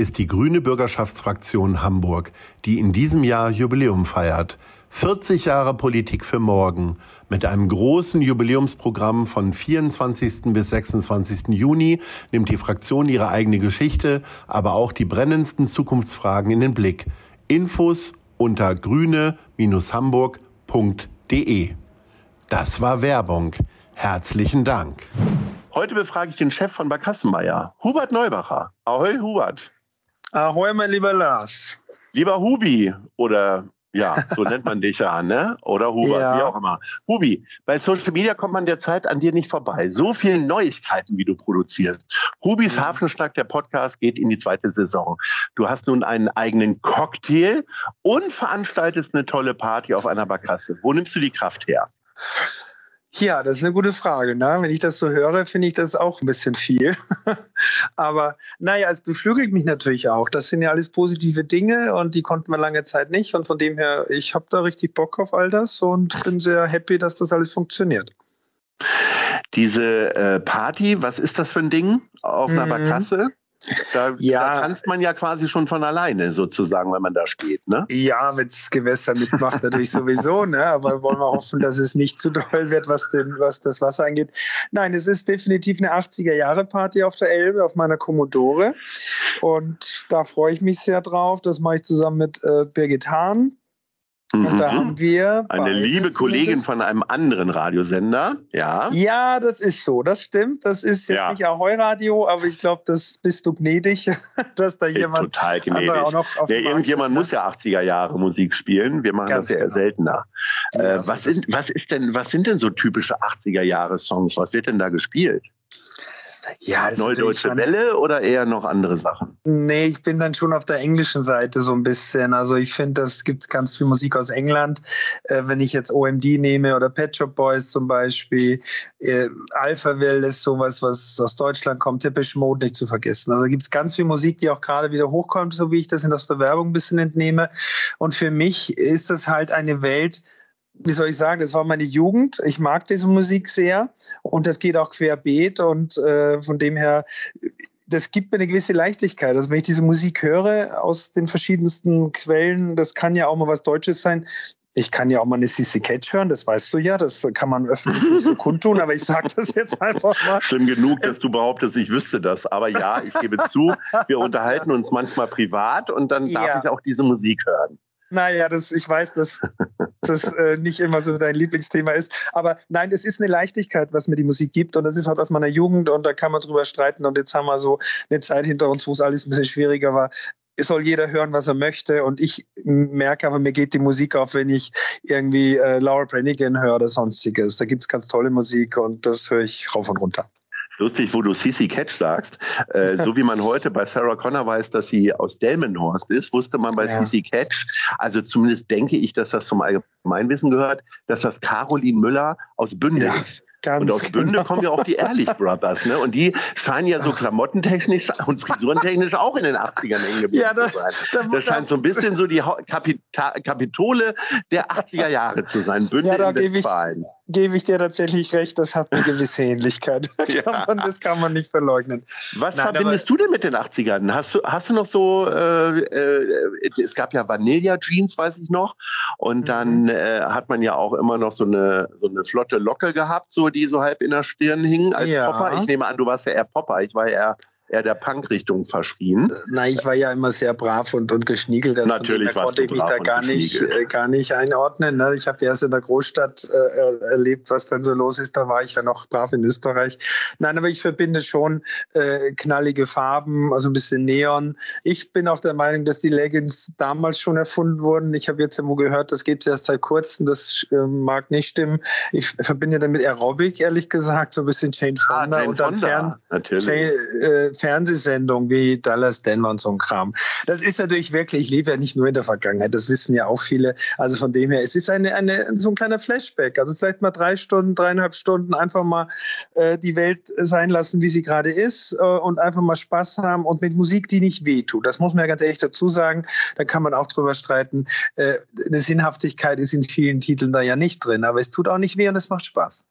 ist die Grüne Bürgerschaftsfraktion Hamburg, die in diesem Jahr Jubiläum feiert. 40 Jahre Politik für morgen mit einem großen Jubiläumsprogramm von 24. bis 26. Juni nimmt die Fraktion ihre eigene Geschichte, aber auch die brennendsten Zukunftsfragen in den Blick. Infos unter grüne-hamburg.de. Das war Werbung. Herzlichen Dank. Heute befrage ich den Chef von Barkassenmeier, Hubert Neubacher. Ahoi, Hubert. Ahoi, mein lieber Lars. Lieber Hubi oder ja, so nennt man dich ja, ne? Oder Hubert, ja. wie auch immer. Hubi, bei Social Media kommt man derzeit an dir nicht vorbei. So viele Neuigkeiten, wie du produzierst. Hubis mhm. Hafenschnack, der Podcast, geht in die zweite Saison. Du hast nun einen eigenen Cocktail und veranstaltest eine tolle Party auf einer Barkasse. Wo nimmst du die Kraft her? Ja, das ist eine gute Frage. Ne? Wenn ich das so höre, finde ich das auch ein bisschen viel. Aber naja, es beflügelt mich natürlich auch. Das sind ja alles positive Dinge und die konnten wir lange Zeit nicht. Und von dem her, ich habe da richtig Bock auf all das und bin sehr happy, dass das alles funktioniert. Diese äh, Party, was ist das für ein Ding auf einer mhm. Barkasse? Da, ja. da tanzt man ja quasi schon von alleine sozusagen, wenn man da steht, ne? Ja, wenn das Gewässer mitmacht, natürlich sowieso, ne? Aber wollen wir hoffen, dass es nicht zu doll wird, was, den, was das Wasser angeht. Nein, es ist definitiv eine 80er-Jahre-Party auf der Elbe, auf meiner Commodore. Und da freue ich mich sehr drauf. Das mache ich zusammen mit äh, Birgit Hahn, und da mhm. haben wir eine liebe Kollegin von einem anderen Radiosender, ja. Ja, das ist so, das stimmt. Das ist jetzt ja. nicht Ahoi Radio, aber ich glaube, das bist du gnädig, dass da jemand total gnädig. auch noch auf ja, irgendjemand muss ja 80er Jahre Musik spielen. Wir machen das ja genau. seltener. Ja, äh, was, ist, was ist denn, was sind denn so typische 80er Jahre Songs? Was wird denn da gespielt? Ja, Neue Deutsche Welle oder eher noch andere Sachen? Nee, ich bin dann schon auf der englischen Seite so ein bisschen. Also ich finde, es gibt ganz viel Musik aus England. Äh, wenn ich jetzt OMD nehme oder Pet Shop Boys zum Beispiel, äh, Alphaville ist sowas, was aus Deutschland kommt, Typisch Mode nicht zu vergessen. Also gibt es ganz viel Musik, die auch gerade wieder hochkommt, so wie ich das in der Werbung ein bisschen entnehme. Und für mich ist das halt eine Welt, wie soll ich sagen, das war meine Jugend. Ich mag diese Musik sehr und das geht auch querbeet und äh, von dem her, das gibt mir eine gewisse Leichtigkeit. Also wenn ich diese Musik höre aus den verschiedensten Quellen, das kann ja auch mal was Deutsches sein. Ich kann ja auch mal eine CC Catch hören, das weißt du ja, das kann man öffentlich nicht so kundtun, aber ich sage das jetzt einfach mal. Schlimm genug, dass du behauptest, ich wüsste das. Aber ja, ich gebe zu, wir unterhalten uns manchmal privat und dann darf ja. ich auch diese Musik hören. Naja, das, ich weiß, dass das äh, nicht immer so dein Lieblingsthema ist. Aber nein, es ist eine Leichtigkeit, was mir die Musik gibt. Und das ist halt aus meiner Jugend und da kann man drüber streiten. Und jetzt haben wir so eine Zeit hinter uns, wo es alles ein bisschen schwieriger war. Es soll jeder hören, was er möchte. Und ich merke aber, mir geht die Musik auf, wenn ich irgendwie äh, Laura Branigan höre oder sonstiges. Da gibt es ganz tolle Musik und das höre ich rauf und runter lustig, wo du Sissy Catch sagst. Äh, so wie man heute bei Sarah Connor weiß, dass sie aus Delmenhorst ist, wusste man bei ja. Sissy Catch, also zumindest denke ich, dass das zum Allgemeinwissen gehört, dass das Caroline Müller aus Bünde ja. ist. Ganz und aus genau. Bünde kommen ja auch die Ehrlich Brothers, ne? Und die scheinen ja so klamottentechnisch und frisurentechnisch auch in den 80ern hängen geblieben ja, das, zu sein. Das scheint so ein bisschen so die Kapita Kapitole der 80er Jahre zu sein. Bünde ja, da in Westfalen. Ich, gebe ich dir tatsächlich recht, das hat eine gewisse Ähnlichkeit. ja. das kann man nicht verleugnen. Was Nein, verbindest du denn mit den 80ern? Hast du, hast du noch so, äh, äh, es gab ja Vanilla Jeans, weiß ich noch. Und dann mhm. äh, hat man ja auch immer noch so eine, so eine flotte Locke gehabt, so die so halb in der Stirn hing als ja. Popper. Ich nehme an, du warst ja eher Popper. Ich war eher eher der Punk-Richtung verschrien. Nein, ich war ja immer sehr brav und, und geschniegelt. Also Natürlich da konnte ich mich da gar nicht, äh, gar nicht einordnen. Ne? Ich habe erst in der Großstadt äh, erlebt, was dann so los ist. Da war ich ja noch brav in Österreich. Nein, aber ich verbinde schon äh, knallige Farben, also ein bisschen Neon. Ich bin auch der Meinung, dass die Leggings damals schon erfunden wurden. Ich habe jetzt irgendwo gehört, das geht erst seit kurzem. Das äh, mag nicht stimmen. Ich verbinde damit Aerobic, ehrlich gesagt, so ein bisschen Jane Fonda ah, Jane und dann Fern Jane, Fernsehsendungen wie Dallas Denver und so ein Kram. Das ist natürlich wirklich, ich lebe ja nicht nur in der Vergangenheit, das wissen ja auch viele. Also von dem her, es ist eine, eine, so ein kleiner Flashback. Also vielleicht mal drei Stunden, dreieinhalb Stunden einfach mal äh, die Welt sein lassen, wie sie gerade ist äh, und einfach mal Spaß haben und mit Musik, die nicht wehtut. Das muss man ja ganz ehrlich dazu sagen. Da kann man auch drüber streiten. Äh, eine Sinnhaftigkeit ist in vielen Titeln da ja nicht drin, aber es tut auch nicht weh und es macht Spaß.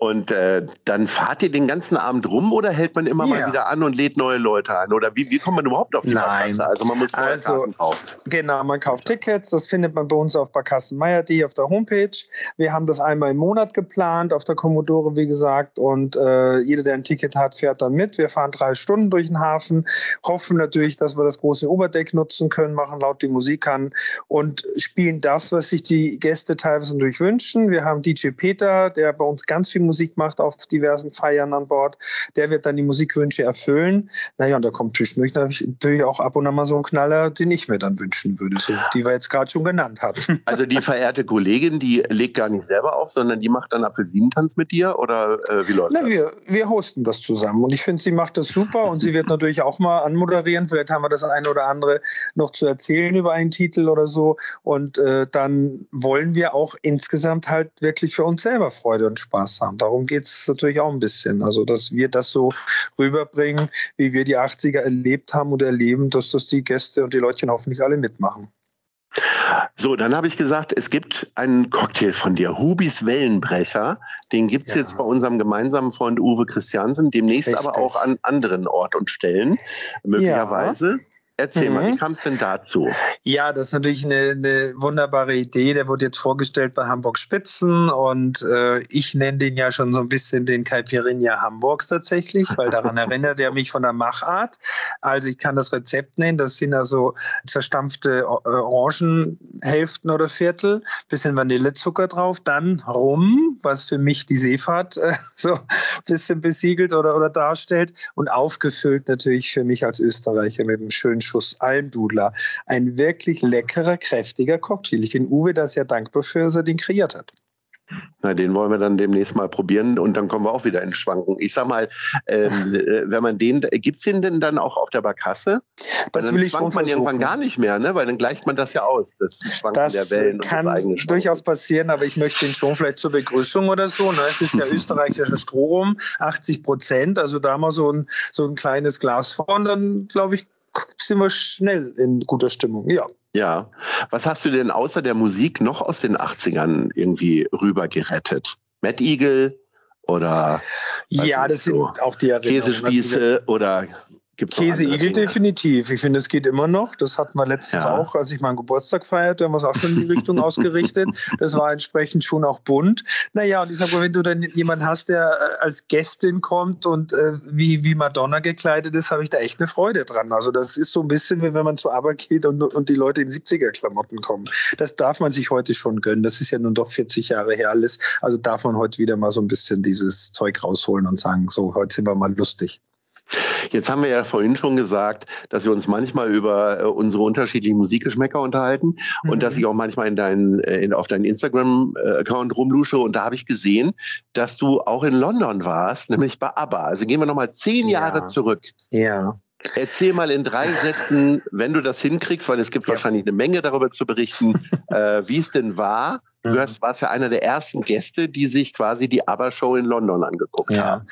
Und äh, dann fahrt ihr den ganzen Abend rum oder hält man immer yeah. mal wieder an und lädt neue Leute an? Oder wie, wie kommt man überhaupt auf die Nein. Barkasse? Also man muss neue also, Karten kaufen. Genau, man kauft Tickets. Das findet man bei uns auf Barkassenmeier.de auf der Homepage. Wir haben das einmal im Monat geplant auf der Commodore, wie gesagt. Und äh, jeder, der ein Ticket hat, fährt dann mit. Wir fahren drei Stunden durch den Hafen, hoffen natürlich, dass wir das große Oberdeck nutzen können, machen laut die Musik an und spielen das, was sich die Gäste teilweise natürlich wünschen. Wir haben DJ Peter, der bei uns ganz viel Musik macht auf diversen Feiern an Bord. Der wird dann die Musikwünsche erfüllen. Naja, und da kommt zwischendurch natürlich auch ab und an mal so ein Knaller, den ich mir dann wünschen würde, so, die wir jetzt gerade schon genannt haben. Also die verehrte Kollegin, die legt gar nicht selber auf, sondern die macht dann Apfelsinentanz mit dir oder äh, wie läuft Na, das? Wir, wir hosten das zusammen und ich finde, sie macht das super und sie wird natürlich auch mal anmoderieren. Vielleicht haben wir das eine oder andere noch zu erzählen über einen Titel oder so und äh, dann wollen wir auch insgesamt halt wirklich für uns selber Freude und Spaß haben darum geht es natürlich auch ein bisschen. Also, dass wir das so rüberbringen, wie wir die 80er erlebt haben und erleben, dass das die Gäste und die Leutchen hoffentlich alle mitmachen. So, dann habe ich gesagt, es gibt einen Cocktail von dir, Hubis Wellenbrecher. Den gibt es ja. jetzt bei unserem gemeinsamen Freund Uwe Christiansen, demnächst Richtig. aber auch an anderen Ort und Stellen, möglicherweise. Ja. Erzähl mhm. mal, wie kam es denn dazu? Ja, das ist natürlich eine, eine, wunderbare Idee. Der wurde jetzt vorgestellt bei Hamburg Spitzen und äh, ich nenne den ja schon so ein bisschen den Caipirinha Hamburgs tatsächlich, weil daran erinnert er mich von der Machart. Also ich kann das Rezept nennen. Das sind also zerstampfte Orangenhälften oder Viertel, bisschen Vanillezucker drauf, dann Rum, was für mich die Seefahrt äh, so ein bisschen besiegelt oder, oder darstellt und aufgefüllt natürlich für mich als Österreicher mit einem schönen Schuss Almdudler. Ein wirklich leckerer, kräftiger Cocktail. Ich bin Uwe da sehr dankbar für, dass er den kreiert hat. Na, den wollen wir dann demnächst mal probieren und dann kommen wir auch wieder in Schwanken. Ich sag mal, ähm, äh, wenn man den, gibt's den denn dann auch auf der Barkasse? Das dann will ich schon man irgendwann gar nicht mehr, ne? Weil dann gleicht man das ja aus, das Schwanken das der Wellen kann das eigene durchaus passieren, aber ich möchte den schon vielleicht zur Begrüßung oder so. Ne? Es ist ja österreichischer Strom, 80 Prozent, also da mal so ein, so ein kleines Glas vorn, dann glaube ich, sind wir schnell in guter Stimmung, ja. Ja. Was hast du denn außer der Musik noch aus den 80ern irgendwie rüber gerettet? Mad Eagle oder ja, das so sind auch die Erinnerungen. Käsespieße oder Gibt's Käseigel definitiv. Ich finde, es geht immer noch. Das hatten wir letztens ja. auch, als ich meinen Geburtstag feierte, haben wir es auch schon in die Richtung ausgerichtet. Das war entsprechend schon auch bunt. Naja, und ich sage mal, wenn du dann jemanden hast, der äh, als Gästin kommt und äh, wie, wie Madonna gekleidet ist, habe ich da echt eine Freude dran. Also das ist so ein bisschen, wie wenn man zur Arbeit geht und, und die Leute in 70er-Klamotten kommen. Das darf man sich heute schon gönnen. Das ist ja nun doch 40 Jahre her alles. Also darf man heute wieder mal so ein bisschen dieses Zeug rausholen und sagen, so, heute sind wir mal lustig. Jetzt haben wir ja vorhin schon gesagt, dass wir uns manchmal über äh, unsere unterschiedlichen Musikgeschmäcker unterhalten mhm. und dass ich auch manchmal in deinen, äh, in, auf deinen Instagram-Account rumlusche. Und da habe ich gesehen, dass du auch in London warst, nämlich bei ABBA. Also gehen wir nochmal zehn ja. Jahre zurück. Ja. Erzähl mal in drei Sätzen, wenn du das hinkriegst, weil es gibt ja. wahrscheinlich eine Menge darüber zu berichten, äh, wie es denn war Du hast, mhm. warst ja einer der ersten Gäste, die sich quasi die ABBA-Show in London angeguckt ja. haben.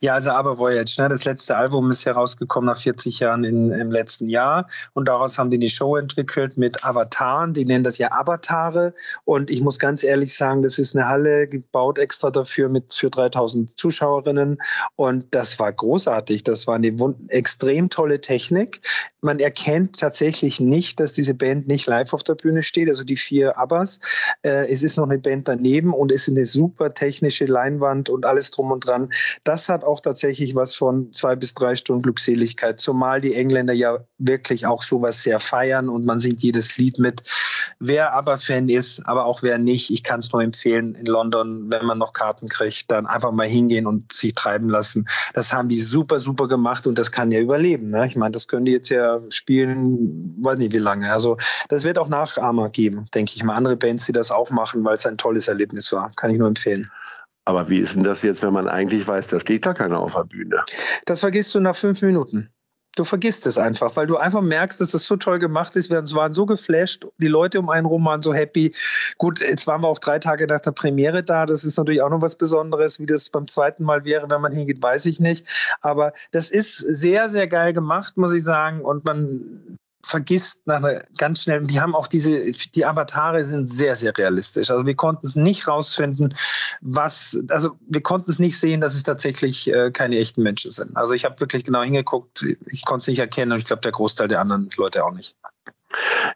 Ja, also ABBA Voyage, ne? das letzte Album ist herausgekommen nach 40 Jahren in, im letzten Jahr und daraus haben die eine Show entwickelt mit Avataren, die nennen das ja Avatare und ich muss ganz ehrlich sagen, das ist eine Halle gebaut extra dafür mit für 3000 Zuschauerinnen und das war großartig, das war eine extrem tolle Technik. Man erkennt tatsächlich nicht, dass diese Band nicht live auf der Bühne steht, also die vier Abbas. Äh, es ist noch eine Band daneben und es ist eine super technische Leinwand und alles drum und dran. Das hat auch tatsächlich was von zwei bis drei Stunden Glückseligkeit, zumal die Engländer ja wirklich auch sowas sehr feiern und man singt jedes Lied mit. Wer aber Fan ist, aber auch wer nicht, ich kann es nur empfehlen, in London, wenn man noch Karten kriegt, dann einfach mal hingehen und sich treiben lassen. Das haben die super, super gemacht und das kann ja überleben. Ne? Ich meine, das können die jetzt ja spielen, weiß nicht wie lange. Also das wird auch Nachahmer geben, denke ich mal. Andere Bands, die das auch machen, weil es ein tolles Erlebnis war. Kann ich nur empfehlen. Aber wie ist denn das jetzt, wenn man eigentlich weiß, da steht gar keiner auf der Bühne? Das vergisst du nach fünf Minuten du vergisst es einfach, weil du einfach merkst, dass das so toll gemacht ist. Wir waren so geflasht, die Leute um einen rum waren so happy. Gut, jetzt waren wir auch drei Tage nach der Premiere da. Das ist natürlich auch noch was Besonderes. Wie das beim zweiten Mal wäre, wenn man hingeht, weiß ich nicht. Aber das ist sehr, sehr geil gemacht, muss ich sagen. Und man vergisst nach einer ganz schnell, die haben auch diese, die Avatare sind sehr, sehr realistisch. Also wir konnten es nicht rausfinden, was, also wir konnten es nicht sehen, dass es tatsächlich äh, keine echten Menschen sind. Also ich habe wirklich genau hingeguckt, ich konnte es nicht erkennen und ich glaube, der Großteil der anderen Leute auch nicht.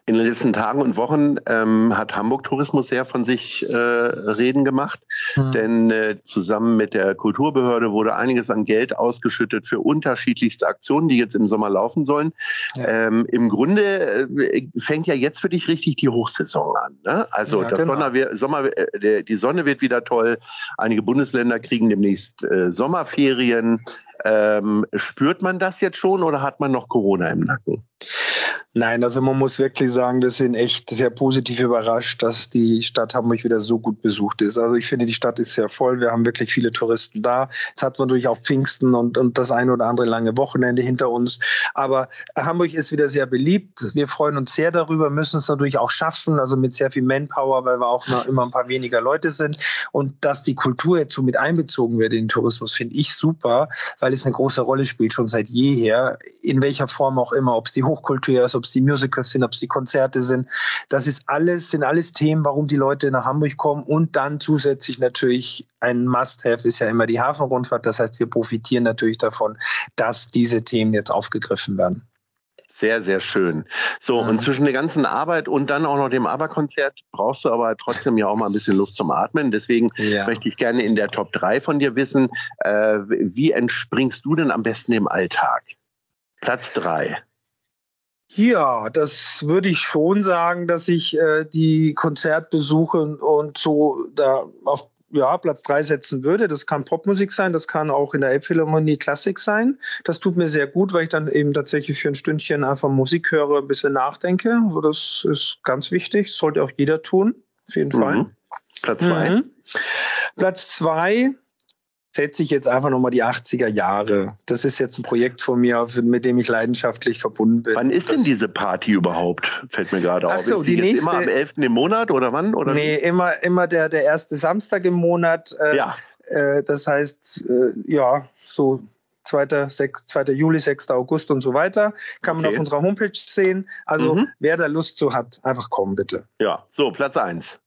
In den letzten Tagen und Wochen ähm, hat Hamburg Tourismus sehr von sich äh, reden gemacht, mhm. denn äh, zusammen mit der Kulturbehörde wurde einiges an Geld ausgeschüttet für unterschiedlichste Aktionen, die jetzt im Sommer laufen sollen. Ja. Ähm, Im Grunde äh, fängt ja jetzt für dich richtig die Hochsaison an. Ne? Also ja, das genau. Sommer, Sommer äh, der, die Sonne wird wieder toll. Einige Bundesländer kriegen demnächst äh, Sommerferien. Ähm, spürt man das jetzt schon oder hat man noch Corona im Nacken? Nein, also man muss wirklich sagen, wir sind echt sehr positiv überrascht, dass die Stadt Hamburg wieder so gut besucht ist. Also ich finde, die Stadt ist sehr voll. Wir haben wirklich viele Touristen da. Jetzt hat man natürlich auch Pfingsten und, und das eine oder andere lange Wochenende hinter uns. Aber Hamburg ist wieder sehr beliebt. Wir freuen uns sehr darüber, müssen es natürlich auch schaffen, also mit sehr viel Manpower, weil wir auch noch immer ein paar weniger Leute sind. Und dass die Kultur jetzt so mit einbezogen wird in den Tourismus, finde ich super, weil es eine große Rolle spielt, schon seit jeher, in welcher Form auch immer, ob es die Hochkultur ist, ob es die Musicals sind, ob es die Konzerte sind. Das ist alles, sind alles Themen, warum die Leute nach Hamburg kommen. Und dann zusätzlich natürlich ein Must-Have ist ja immer die Hafenrundfahrt. Das heißt, wir profitieren natürlich davon, dass diese Themen jetzt aufgegriffen werden. Sehr, sehr schön. So, und zwischen der ganzen Arbeit und dann auch noch dem Aberkonzert brauchst du aber trotzdem ja auch mal ein bisschen Luft zum Atmen. Deswegen ja. möchte ich gerne in der Top 3 von dir wissen, äh, wie entspringst du denn am besten im Alltag? Platz 3. Ja, das würde ich schon sagen, dass ich äh, die Konzertbesuche und so da auf ja, Platz drei setzen würde. Das kann Popmusik sein, das kann auch in der Elbphilharmonie Klassik sein. Das tut mir sehr gut, weil ich dann eben tatsächlich für ein Stündchen einfach Musik höre, ein bisschen nachdenke. Also das ist ganz wichtig, das sollte auch jeder tun, auf jeden mhm. Fall. Platz zwei. Mhm. Platz zwei setze ich jetzt einfach nochmal die 80er Jahre. Das ist jetzt ein Projekt von mir, mit dem ich leidenschaftlich verbunden bin. Wann ist denn diese Party überhaupt? Fällt mir gerade auf. So, ist die, die nächste, immer am 11. im Monat oder wann? Oder nee, wie? immer, immer der, der erste Samstag im Monat. Äh, ja. Äh, das heißt, äh, ja, so 2. 6, 2. Juli, 6. August und so weiter. Kann okay. man auf unserer Homepage sehen. Also mhm. wer da Lust zu hat, einfach kommen bitte. Ja, so Platz 1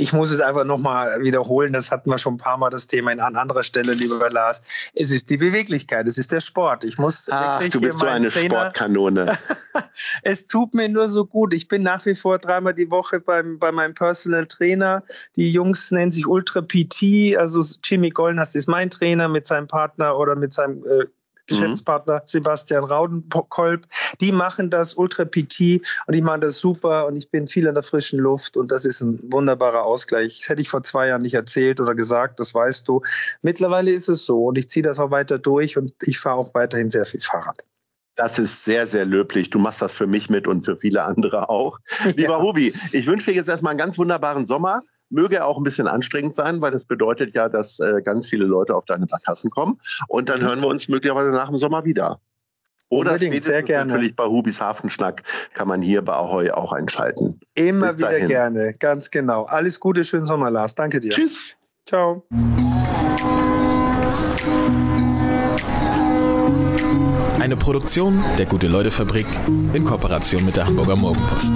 ich muss es einfach nochmal wiederholen, das hatten wir schon ein paar Mal das Thema an anderer Stelle, lieber Lars. Es ist die Beweglichkeit, es ist der Sport. Ich muss Ach, wirklich du bist so eine Trainer, Sportkanone. es tut mir nur so gut. Ich bin nach wie vor dreimal die Woche beim, bei meinem Personal Trainer. Die Jungs nennen sich Ultra PT, also Jimmy Gollnast ist mein Trainer mit seinem Partner oder mit seinem äh, Geschäftspartner mhm. Sebastian Raudenkolb. Die machen das Ultra PT und die machen das super und ich bin viel in der frischen Luft und das ist ein wunderbarer Ausgleich. Das hätte ich vor zwei Jahren nicht erzählt oder gesagt, das weißt du. Mittlerweile ist es so und ich ziehe das auch weiter durch und ich fahre auch weiterhin sehr viel Fahrrad. Das ist sehr, sehr löblich. Du machst das für mich mit und für viele andere auch. Lieber ja. Hubi, ich wünsche dir jetzt erstmal einen ganz wunderbaren Sommer. Möge auch ein bisschen anstrengend sein, weil das bedeutet ja, dass äh, ganz viele Leute auf deine Barkassen kommen. Und dann hören wir uns möglicherweise nach dem Sommer wieder. Oder Unbedingt, sehr gerne. natürlich bei Hubis Hafenschnack kann man hier bei Ahoi auch einschalten. Immer Bis wieder dahin. gerne, ganz genau. Alles Gute, schönen Sommer, Lars. Danke dir. Tschüss. Ciao. Eine Produktion der Gute-Leute-Fabrik in Kooperation mit der Hamburger Morgenpost.